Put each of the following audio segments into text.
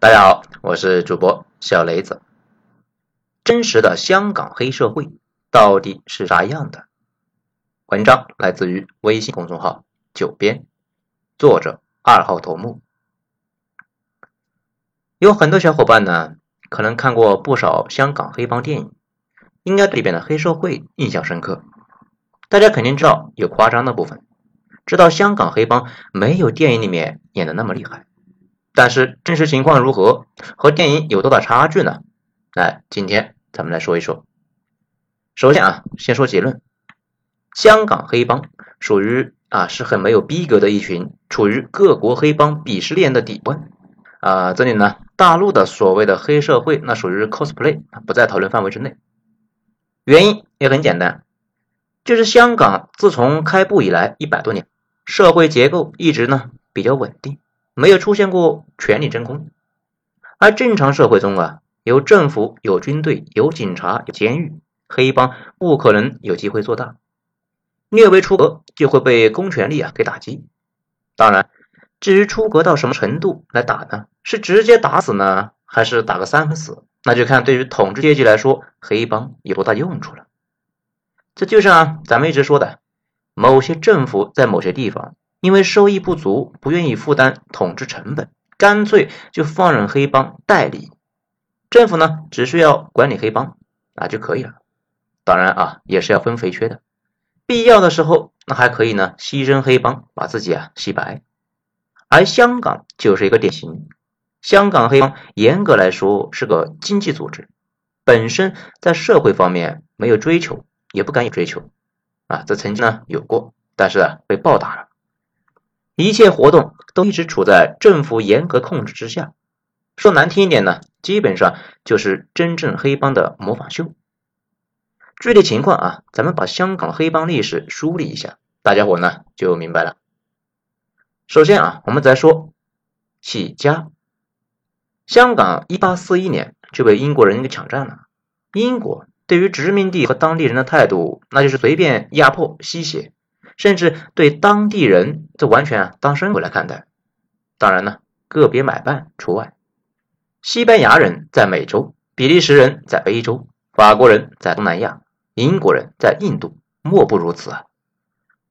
大家好，我是主播小雷子。真实的香港黑社会到底是啥样的？文章来自于微信公众号“九编”，作者二号头目。有很多小伙伴呢，可能看过不少香港黑帮电影，应该对里边的黑社会印象深刻。大家肯定知道有夸张的部分，知道香港黑帮没有电影里面演的那么厉害。但是真实情况如何，和电影有多大差距呢？来，今天咱们来说一说。首先啊，先说结论：香港黑帮属于啊是很没有逼格的一群，处于各国黑帮鄙视链的底端啊。这里呢，大陆的所谓的黑社会，那属于 cosplay，不在讨论范围之内。原因也很简单，就是香港自从开埠以来一百多年，社会结构一直呢比较稳定。没有出现过权力真空，而正常社会中啊，有政府、有军队、有警察、有监狱，黑帮不可能有机会做大。略微出格就会被公权力啊给打击。当然，至于出格到什么程度来打呢？是直接打死呢，还是打个三分死？那就看对于统治阶级来说，黑帮有多大用处了。这就像咱们一直说的，某些政府在某些地方。因为收益不足，不愿意负担统治成本，干脆就放任黑帮代理。政府呢，只需要管理黑帮啊就可以了。当然啊，也是要分肥缺的。必要的时候，那还可以呢，牺牲黑帮，把自己啊洗白。而香港就是一个典型。香港黑帮严格来说是个经济组织，本身在社会方面没有追求，也不敢有追求啊。这曾经呢有过，但是啊被暴打了。一切活动都一直处在政府严格控制之下，说难听一点呢，基本上就是真正黑帮的模仿秀。具体情况啊，咱们把香港黑帮历史梳理一下，大家伙呢就明白了。首先啊，我们再说起家，香港一八四一年就被英国人给抢占了。英国对于殖民地和当地人的态度，那就是随便压迫吸血。甚至对当地人，这完全啊当牲口来看待。当然呢，个别买办除外。西班牙人在美洲，比利时人在非洲，法国人在东南亚，英国人在印度，莫不如此啊。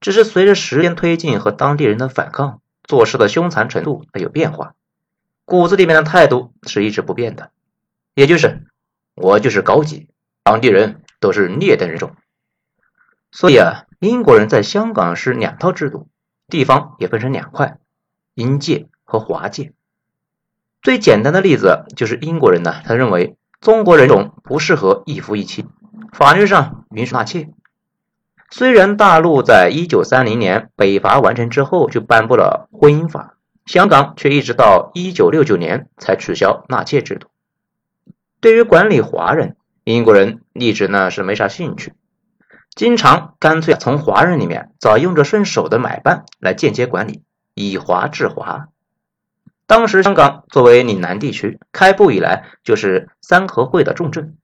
只是随着时间推进和当地人的反抗，做事的凶残程度有变化，骨子里面的态度是一直不变的，也就是我就是高级，当地人都是劣等人种。所以啊。英国人在香港是两套制度，地方也分成两块，英界和华界。最简单的例子就是英国人呢，他认为中国人种不适合一夫一妻，法律上允许纳妾。虽然大陆在一九三零年北伐完成之后就颁布了婚姻法，香港却一直到一九六九年才取消纳妾制度。对于管理华人，英国人一直呢是没啥兴趣。经常干脆从华人里面找用着顺手的买办来间接管理，以华治华。当时香港作为岭南地区，开埠以来就是三合会的重镇。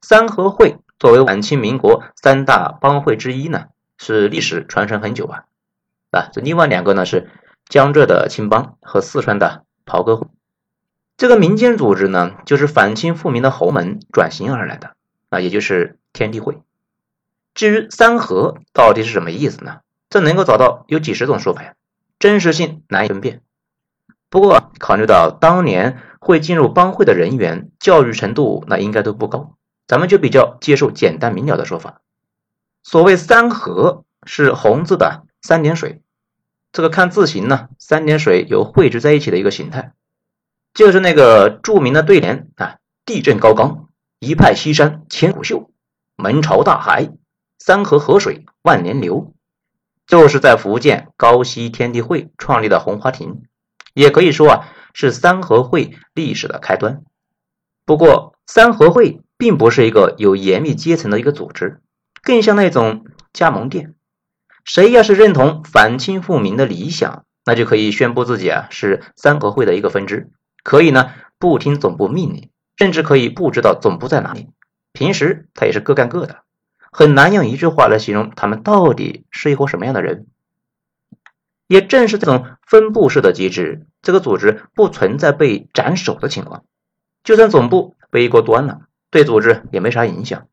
三合会作为晚清民国三大帮会之一呢，是历史传承很久啊。啊，这另外两个呢是江浙的青帮和四川的袍哥会。这个民间组织呢，就是反清复明的侯门转型而来的啊，也就是天地会。至于三合到底是什么意思呢？这能够找到有几十种说法呀，真实性难以分辨。不过考虑到当年会进入帮会的人员教育程度，那应该都不高，咱们就比较接受简单明了的说法。所谓三合是红字的三点水，这个看字形呢，三点水有汇聚在一起的一个形态，就是那个著名的对联啊：地震高冈，一派西山千古秀，门朝大海。三河河水万年流，就是在福建高溪天地会创立的红花亭，也可以说啊是三合会历史的开端。不过，三合会并不是一个有严密阶层的一个组织，更像那种加盟店。谁要是认同反清复明的理想，那就可以宣布自己啊是三合会的一个分支，可以呢不听总部命令，甚至可以不知道总部在哪里。平时他也是各干各的。很难用一句话来形容他们到底是一伙什么样的人。也正是这种分布式的机制，这个组织不存在被斩首的情况。就算总部被一锅端了，对组织也没啥影响。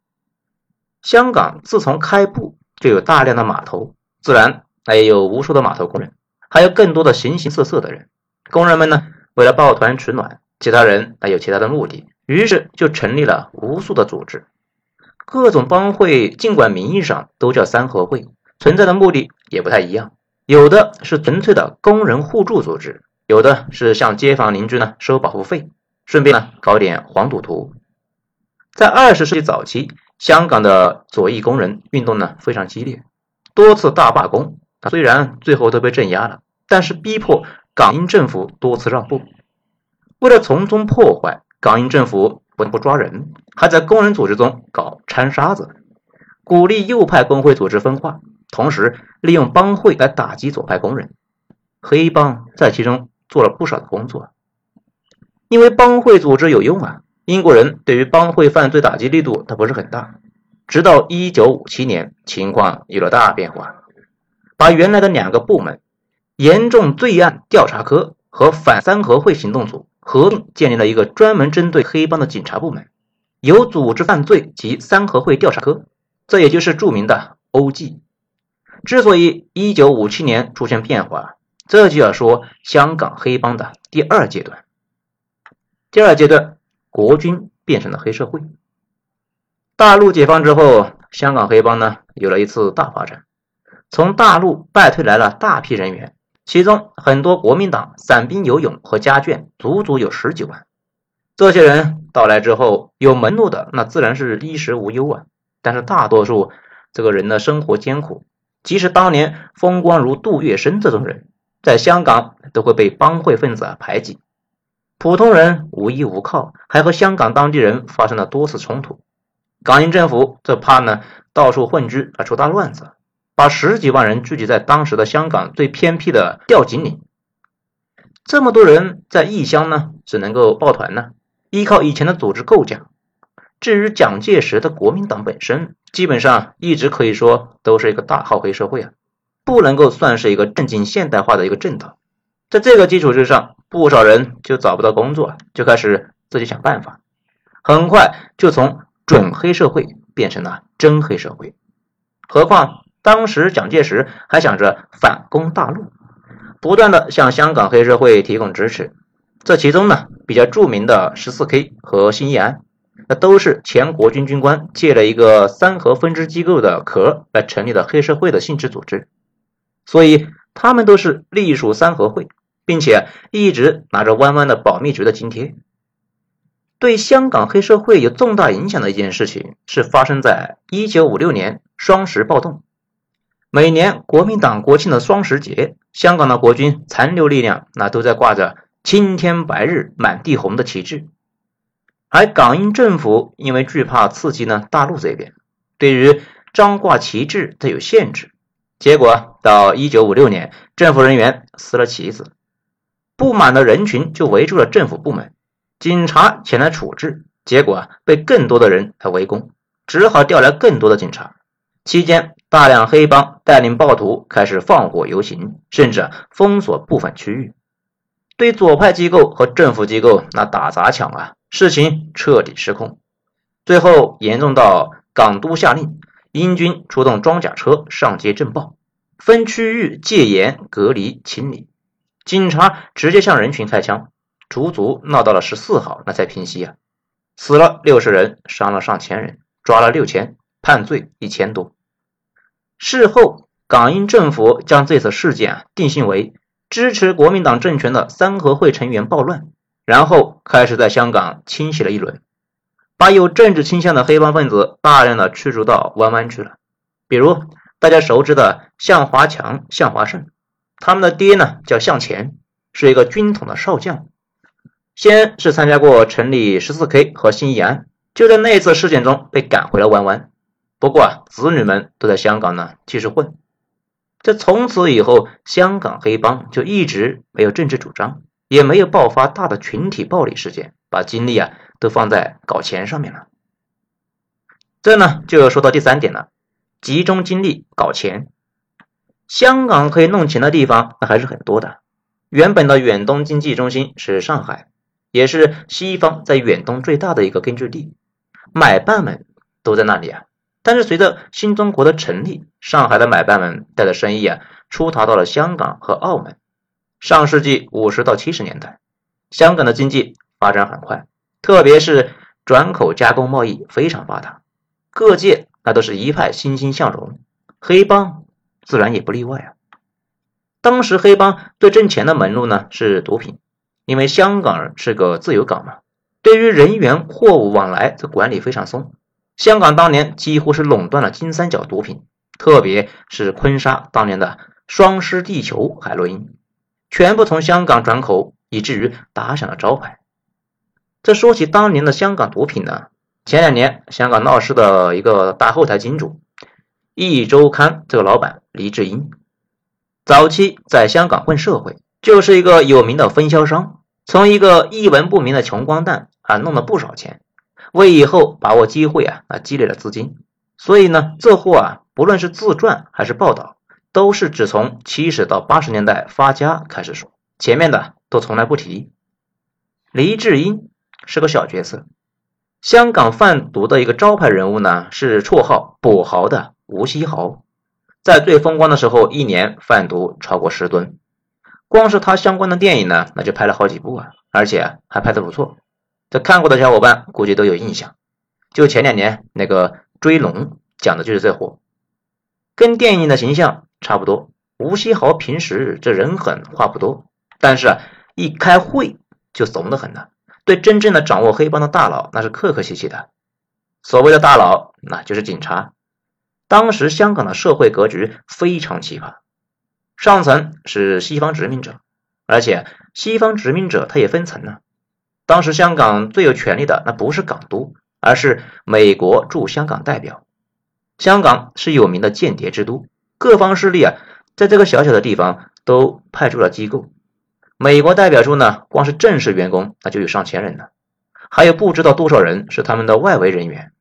香港自从开埠就有大量的码头，自然那也有无数的码头工人，还有更多的形形色色的人。工人们呢，为了抱团取暖，其他人还有其他的目的，于是就成立了无数的组织。各种帮会尽管名义上都叫三合会，存在的目的也不太一样。有的是纯粹的工人互助组织，有的是向街坊邻居呢收保护费，顺便呢搞点黄赌毒。在二十世纪早期，香港的左翼工人运动呢非常激烈，多次大罢工。虽然最后都被镇压了，但是逼迫港英政府多次让步。为了从中破坏，港英政府不不抓人，还在工人组织中搞掺沙子，鼓励右派工会组织分化。同时，利用帮会来打击左派工人，黑帮在其中做了不少的工作。因为帮会组织有用啊，英国人对于帮会犯罪打击力度它不是很大。直到1957年，情况有了大变化，把原来的两个部门——严重罪案调查科和反三合会行动组合并，建立了一个专门针对黑帮的警察部门，有组织犯罪及三合会调查科，这也就是著名的 OG。之所以一九五七年出现变化，这就要说香港黑帮的第二阶段。第二阶段，国军变成了黑社会。大陆解放之后，香港黑帮呢有了一次大发展，从大陆败退来了大批人员，其中很多国民党散兵游勇和家眷，足足有十几万。这些人到来之后，有门路的那自然是衣食无忧啊，但是大多数这个人的生活艰苦。即使当年风光如杜月笙这种人，在香港都会被帮会分子排挤。普通人无依无靠，还和香港当地人发生了多次冲突。港英政府这怕呢到处混居而出大乱子，把十几万人聚集在当时的香港最偏僻的吊井岭。这么多人在异乡呢，只能够抱团呢，依靠以前的组织构架。至于蒋介石的国民党本身，基本上一直可以说都是一个大号黑社会啊，不能够算是一个正经现代化的一个政党。在这个基础之上，不少人就找不到工作，就开始自己想办法，很快就从准黑社会变成了真黑社会。何况当时蒋介石还想着反攻大陆，不断的向香港黑社会提供支持。这其中呢，比较著名的十四 K 和新义安。那都是前国军军官借了一个三合分支机构的壳来成立的黑社会的性质组织，所以他们都是隶属三合会，并且一直拿着弯弯的保密局的津贴。对香港黑社会有重大影响的一件事情是发生在一九五六年双十暴动。每年国民党国庆的双十节，香港的国军残留力量那都在挂着“青天白日满地红”的旗帜。而港英政府因为惧怕刺激呢大陆这边，对于张挂旗帜它有限制。结果到一九五六年，政府人员撕了旗子，不满的人群就围住了政府部门，警察前来处置，结果被更多的人来围攻，只好调来更多的警察。期间，大量黑帮带领暴徒开始放火游行，甚至封锁部分区域，对左派机构和政府机构那打砸抢啊。事情彻底失控，最后严重到港督下令英军出动装甲车上街镇暴，分区域戒严、隔离、清理，警察直接向人群开枪，足足闹到了十四号那才平息啊！死了六十人，伤了上千人，抓了六千，判罪一千多。事后，港英政府将这次事件啊定性为支持国民党政权的三合会成员暴乱。然后开始在香港清洗了一轮，把有政治倾向的黑帮分子大量的驱逐到湾湾去了。比如大家熟知的向华强、向华胜，他们的爹呢叫向前，是一个军统的少将，先是参加过成立十四 K 和新义安，就在那次事件中被赶回了湾湾。不过啊，子女们都在香港呢继续混。这从此以后，香港黑帮就一直没有政治主张。也没有爆发大的群体暴力事件，把精力啊都放在搞钱上面了。这呢就要说到第三点了，集中精力搞钱。香港可以弄钱的地方那还是很多的。原本的远东经济中心是上海，也是西方在远东最大的一个根据地，买办们都在那里啊。但是随着新中国的成立，上海的买办们带着生意啊，出逃到了香港和澳门。上世纪五十到七十年代，香港的经济发展很快，特别是转口加工贸易非常发达，各界那都是一派欣欣向荣，黑帮自然也不例外啊。当时黑帮最挣钱的门路呢是毒品，因为香港是个自由港嘛，对于人员货物往来这管理非常松。香港当年几乎是垄断了金三角毒品，特别是坤沙当年的双狮地球海洛因，全部从香港转口，以至于打响了招牌。这说起当年的香港毒品呢，前两年香港闹事的一个大后台金主，一周刊这个老板黎智英。早期在香港混社会，就是一个有名的分销商，从一个一文不名的穷光蛋啊，弄了不少钱，为以后把握机会啊，啊积累了资金。所以呢，这货啊，不论是自传还是报道，都是只从七十到八十年代发家开始说，前面的都从来不提。黎智英是个小角色，香港贩毒的一个招牌人物呢，是绰号“跛豪”的吴锡豪。在最风光的时候，一年贩毒超过十吨，光是他相关的电影呢，那就拍了好几部啊，而且还拍得不错。这看过的小伙伴估计都有印象，就前两年那个《追龙》讲的就是这货，跟电影的形象差不多。吴锡豪平时这人狠话不多，但是啊，一开会就怂得很呢。对真正的掌握黑帮的大佬，那是客客气气的。所谓的大佬，那就是警察。当时香港的社会格局非常奇葩，上层是西方殖民者，而且西方殖民者他也分层呢。当时香港最有权力的那不是港督，而是美国驻香港代表。香港是有名的间谍之都，各方势力啊，在这个小小的地方都派驻了机构。美国代表处呢，光是正式员工那就有上千人呢，还有不知道多少人是他们的外围人员。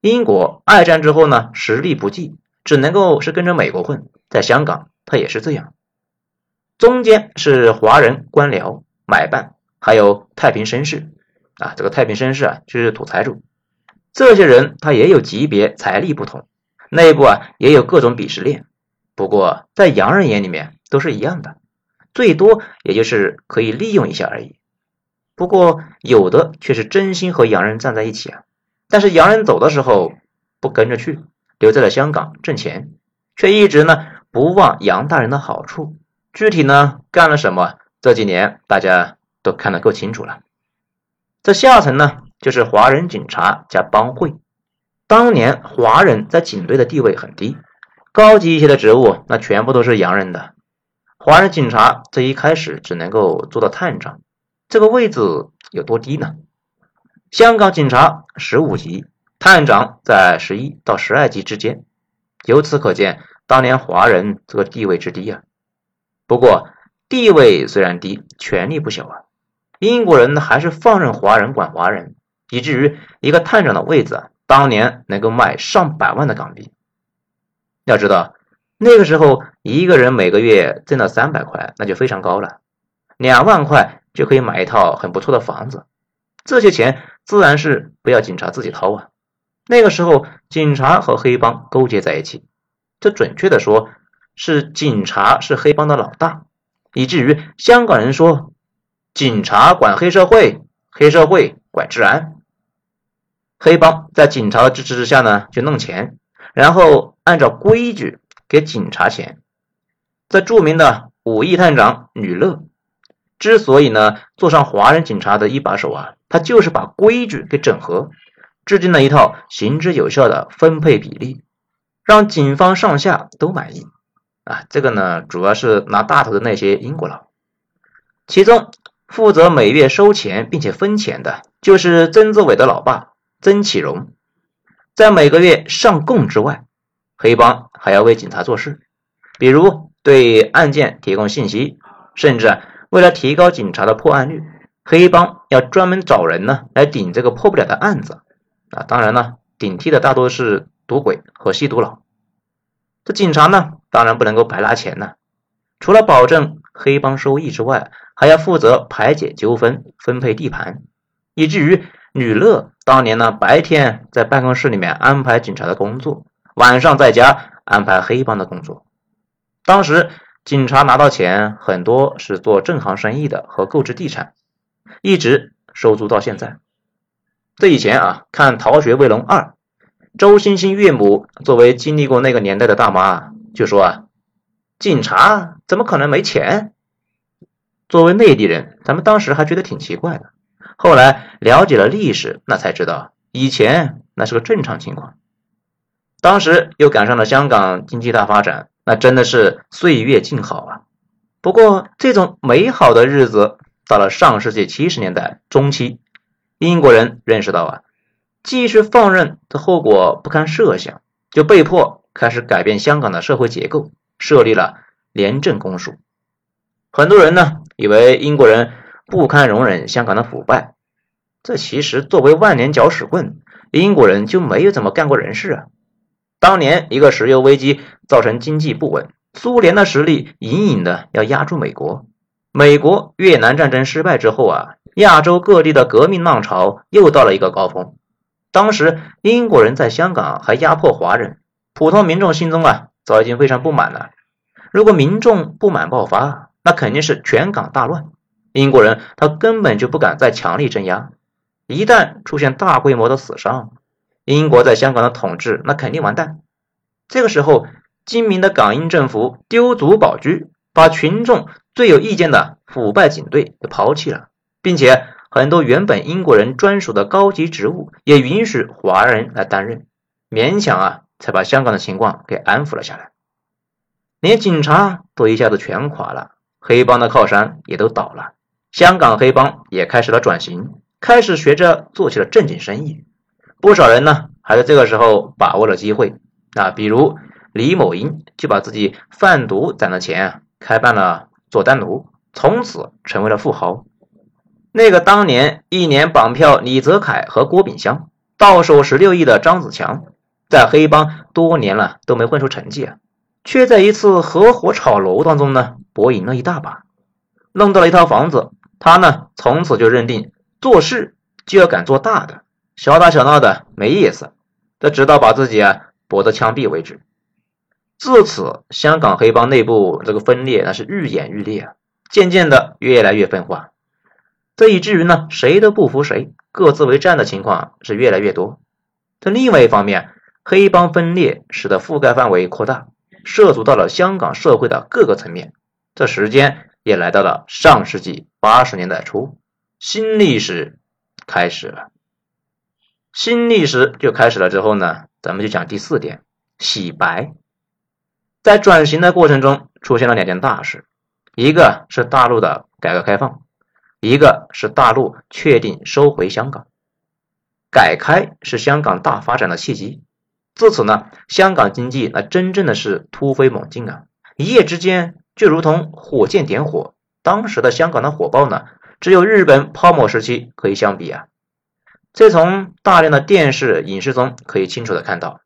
英国二战之后呢，实力不济，只能够是跟着美国混。在香港，他也是这样。中间是华人官僚、买办，还有太平绅士啊。这个太平绅士啊，就是土财主。这些人他也有级别、财力不同，内部啊也有各种鄙视链。不过在洋人眼里面都是一样的，最多也就是可以利用一下而已。不过有的却是真心和洋人站在一起啊。但是洋人走的时候不跟着去，留在了香港挣钱，却一直呢不忘杨大人的好处。具体呢干了什么？这几年大家都看得够清楚了。这下层呢就是华人警察加帮会。当年华人在警队的地位很低，高级一些的职务那全部都是洋人的。华人警察这一开始只能够做到探长，这个位置有多低呢？香港警察十五级，探长在十一到十二级之间，由此可见当年华人这个地位之低啊。不过地位虽然低，权力不小啊。英国人还是放任华人管华人，以至于一个探长的位子啊，当年能够卖上百万的港币。要知道那个时候一个人每个月挣到三百块，那就非常高了，两万块就可以买一套很不错的房子。这些钱自然是不要警察自己掏啊。那个时候，警察和黑帮勾结在一起，这准确的说，是警察是黑帮的老大，以至于香港人说，警察管黑社会，黑社会管治安。黑帮在警察的支持之下呢，就弄钱，然后按照规矩给警察钱。这著名的五亿探长吕乐。之所以呢做上华人警察的一把手啊，他就是把规矩给整合，制定了一套行之有效的分配比例，让警方上下都满意啊。这个呢主要是拿大头的那些英国佬，其中负责每月收钱并且分钱的就是曾志伟的老爸曾启荣。在每个月上供之外，黑帮还要为警察做事，比如对案件提供信息，甚至。为了提高警察的破案率，黑帮要专门找人呢来顶这个破不了的案子啊！当然了，顶替的大多是赌鬼和吸毒佬。这警察呢当然不能够白拿钱呐。除了保证黑帮收益之外，还要负责排解纠纷、分配地盘，以至于吕乐当年呢，白天在办公室里面安排警察的工作，晚上在家安排黑帮的工作。当时警察拿到钱，很多是做正行生意的和购置地产，一直收租到现在。这以前啊，看《逃学威龙二》，周星星岳母作为经历过那个年代的大妈，就说啊。警察怎么可能没钱？作为内地人，咱们当时还觉得挺奇怪的。后来了解了历史，那才知道以前那是个正常情况。当时又赶上了香港经济大发展，那真的是岁月静好啊。不过这种美好的日子到了上世纪七十年代中期，英国人认识到啊，继续放任的后果不堪设想，就被迫开始改变香港的社会结构。设立了廉政公署，很多人呢以为英国人不堪容忍香港的腐败，这其实作为万年搅屎棍，英国人就没有怎么干过人事啊。当年一个石油危机造成经济不稳，苏联的实力隐隐的要压住美国。美国越南战争失败之后啊，亚洲各地的革命浪潮又到了一个高峰。当时英国人在香港还压迫华人，普通民众心中啊。早已经非常不满了。如果民众不满爆发，那肯定是全港大乱。英国人他根本就不敢再强力镇压，一旦出现大规模的死伤，英国在香港的统治那肯定完蛋。这个时候，精明的港英政府丢卒保车，把群众最有意见的腐败警队给抛弃了，并且很多原本英国人专属的高级职务也允许华人来担任，勉强啊。才把香港的情况给安抚了下来，连警察都一下子全垮了，黑帮的靠山也都倒了，香港黑帮也开始了转型，开始学着做起了正经生意。不少人呢，还在这个时候把握了机会啊，比如李某英就把自己贩毒攒的钱开办了佐丹奴，从此成为了富豪。那个当年一年绑票李泽楷和郭炳湘，到手十六亿的张子强。在黑帮多年了都没混出成绩啊，却在一次合伙炒楼当中呢博赢了一大把，弄到了一套房子。他呢从此就认定做事就要敢做大的，小打小闹的没意思，这直到把自己啊搏得枪毙为止。自此，香港黑帮内部这个分裂那是愈演愈烈啊，渐渐的越来越分化，这以至于呢谁都不服谁，各自为战的情况是越来越多。这另外一方面。黑帮分裂使得覆盖范围扩大，涉足到了香港社会的各个层面。这时间也来到了上世纪八十年代初，新历史开始了。新历史就开始了之后呢，咱们就讲第四点：洗白。在转型的过程中，出现了两件大事，一个是大陆的改革开放，一个是大陆确定收回香港。改开是香港大发展的契机。自此呢，香港经济那真正的是突飞猛进啊！一夜之间就如同火箭点火。当时的香港的火爆呢，只有日本泡沫时期可以相比啊。这从大量的电视影视中可以清楚的看到。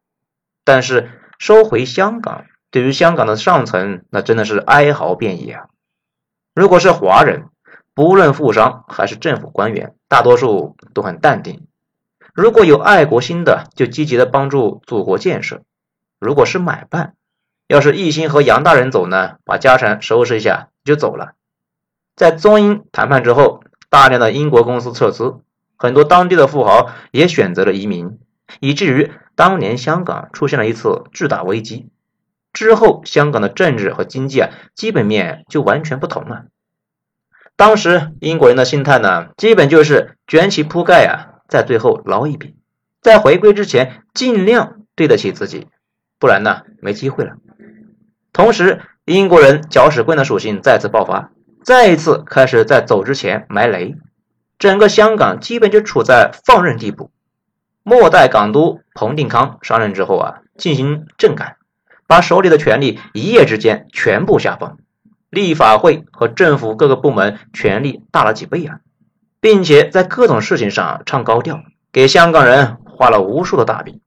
但是收回香港，对于香港的上层那真的是哀嚎遍野啊！如果是华人，不论富商还是政府官员，大多数都很淡定。如果有爱国心的，就积极的帮助祖国建设；如果是买办，要是一心和杨大人走呢，把家产收拾一下就走了。在中英谈判之后，大量的英国公司撤资，很多当地的富豪也选择了移民，以至于当年香港出现了一次巨大危机。之后，香港的政治和经济啊，基本面就完全不同了。当时英国人的心态呢，基本就是卷起铺盖啊。在最后捞一笔，在回归之前尽量对得起自己，不然呢没机会了。同时，英国人搅屎棍的属性再次爆发，再一次开始在走之前埋雷，整个香港基本就处在放任地步。末代港督彭定康上任之后啊，进行政改，把手里的权力一夜之间全部下放，立法会和政府各个部门权力大了几倍啊。并且在各种事情上唱高调，给香港人画了无数的大饼。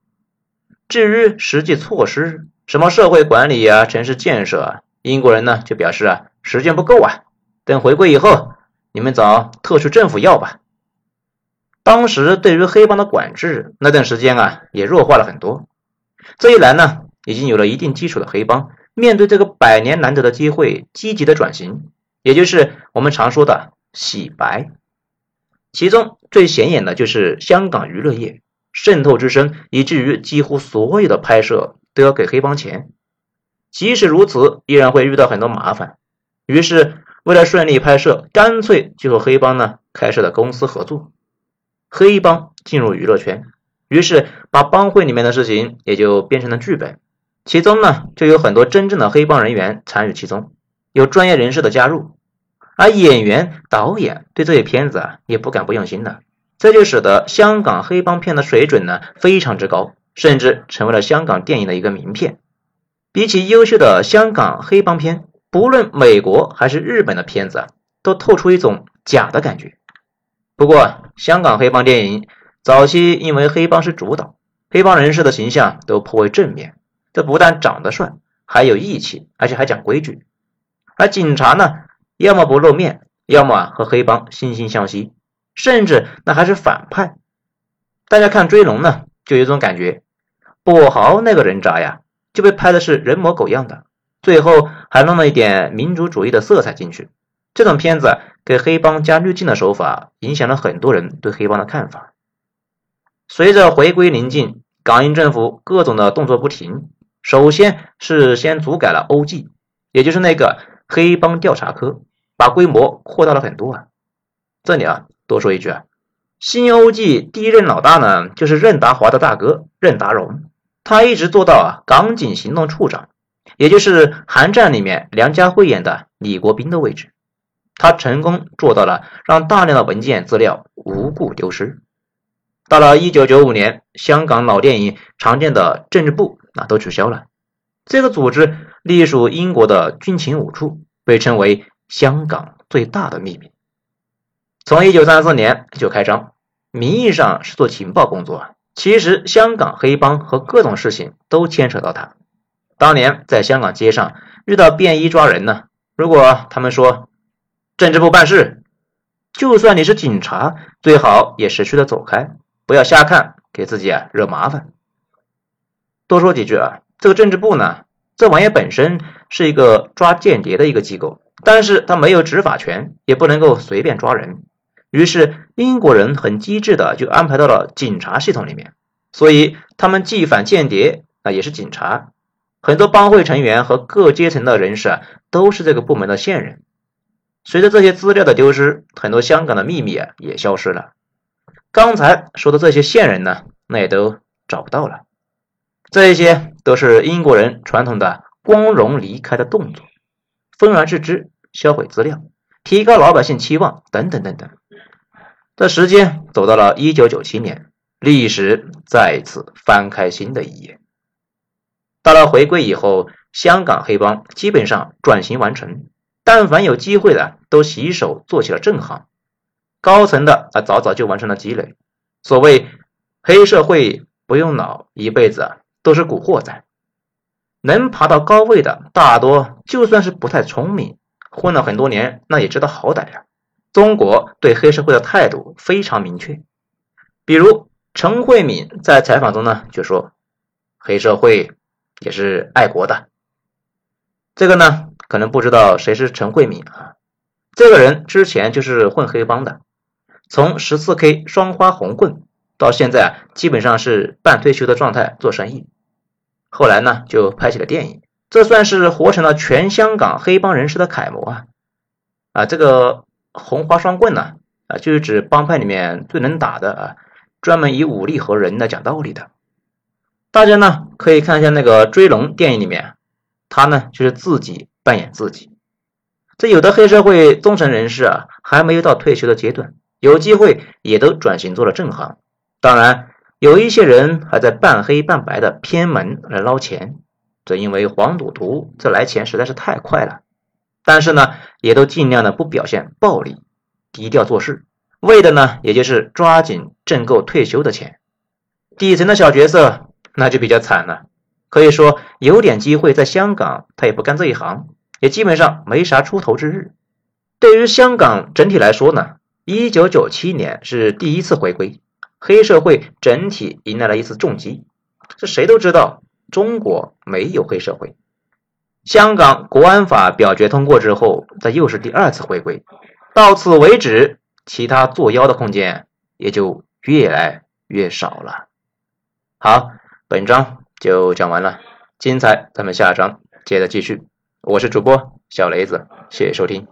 至于实际措施，什么社会管理啊、城市建设啊，英国人呢就表示啊，时间不够啊，等回归以后，你们找特区政府要吧。当时对于黑帮的管制，那段时间啊也弱化了很多。这一来呢，已经有了一定基础的黑帮，面对这个百年难得的机会，积极的转型，也就是我们常说的洗白。其中最显眼的就是香港娱乐业渗透之深，以至于几乎所有的拍摄都要给黑帮钱。即使如此，依然会遇到很多麻烦。于是，为了顺利拍摄，干脆就和黑帮呢开设了公司合作。黑帮进入娱乐圈，于是把帮会里面的事情也就变成了剧本，其中呢就有很多真正的黑帮人员参与其中，有专业人士的加入，而演员、导演对这些片子啊也不敢不用心的，这就使得香港黑帮片的水准呢非常之高，甚至成为了香港电影的一个名片。比起优秀的香港黑帮片，不论美国还是日本的片子，都透出一种假的感觉。不过，香港黑帮电影早期因为黑帮是主导，黑帮人士的形象都颇为正面。这不但长得帅，还有义气，而且还讲规矩。而警察呢，要么不露面，要么和黑帮惺惺相惜，甚至那还是反派。大家看《追龙》呢，就有种感觉，跛豪那个人渣呀，就被拍的是人模狗样的，最后还弄了一点民族主义的色彩进去。这种片子给黑帮加滤镜的手法，影响了很多人对黑帮的看法。随着回归临近，港英政府各种的动作不停。首先是先组改了 OG，也就是那个黑帮调查科，把规模扩大了很多啊。这里啊，多说一句啊，新 OG 第一任老大呢，就是任达华的大哥任达荣，他一直做到啊港警行动处长，也就是《寒战》里面梁家辉演的李国斌的位置。他成功做到了让大量的文件资料无故丢失。到了一九九五年，香港老电影常见的政治部啊都取消了，这个组织隶属英国的军情五处，被称为香港最大的秘密。从一九三四年就开张，名义上是做情报工作，其实香港黑帮和各种事情都牵扯到他。当年在香港街上遇到便衣抓人呢，如果他们说。政治部办事，就算你是警察，最好也识趣的走开，不要瞎看，给自己啊惹麻烦。多说几句啊，这个政治部呢，这玩意本身是一个抓间谍的一个机构，但是他没有执法权，也不能够随便抓人。于是英国人很机智的就安排到了警察系统里面，所以他们既反间谍啊，也是警察。很多帮会成员和各阶层的人士啊，都是这个部门的线人。随着这些资料的丢失，很多香港的秘密啊也消失了。刚才说的这些线人呢，那也都找不到了。这一些都是英国人传统的光荣离开的动作，愤而置之，销毁资料，提高老百姓期望，等等等等。这时间走到了一九九七年，历史再次翻开新的一页。到了回归以后，香港黑帮基本上转型完成。但凡有机会的，都洗手做起了正行。高层的啊，早早就完成了积累。所谓黑社会不用脑，一辈子啊都是古惑仔。能爬到高位的，大多就算是不太聪明，混了很多年，那也知道好歹呀。中国对黑社会的态度非常明确。比如陈慧敏在采访中呢就说：“黑社会也是爱国的。”这个呢。可能不知道谁是陈慧敏啊？这个人之前就是混黑帮的，从十四 K 双花红棍到现在啊，基本上是半退休的状态做生意。后来呢，就拍起了电影，这算是活成了全香港黑帮人士的楷模啊！啊，这个红花双棍呢，啊，就是指帮派里面最能打的啊，专门以武力和人来讲道理的。大家呢可以看一下那个《追龙》电影里面，他呢就是自己。扮演自己，这有的黑社会忠诚人士啊，还没有到退休的阶段，有机会也都转型做了正行。当然，有一些人还在半黑半白的偏门来捞钱，这因为黄赌毒，这来钱实在是太快了。但是呢，也都尽量的不表现暴力，低调做事，为的呢，也就是抓紧挣够退休的钱。底层的小角色那就比较惨了，可以说有点机会在香港，他也不干这一行，也基本上没啥出头之日。对于香港整体来说呢，一九九七年是第一次回归，黑社会整体迎来了一次重击。这谁都知道，中国没有黑社会。香港国安法表决通过之后，这又是第二次回归，到此为止，其他作妖的空间也就越来越少了。好，本章。就讲完了，精彩咱们下章接着继续。我是主播小雷子，谢谢收听。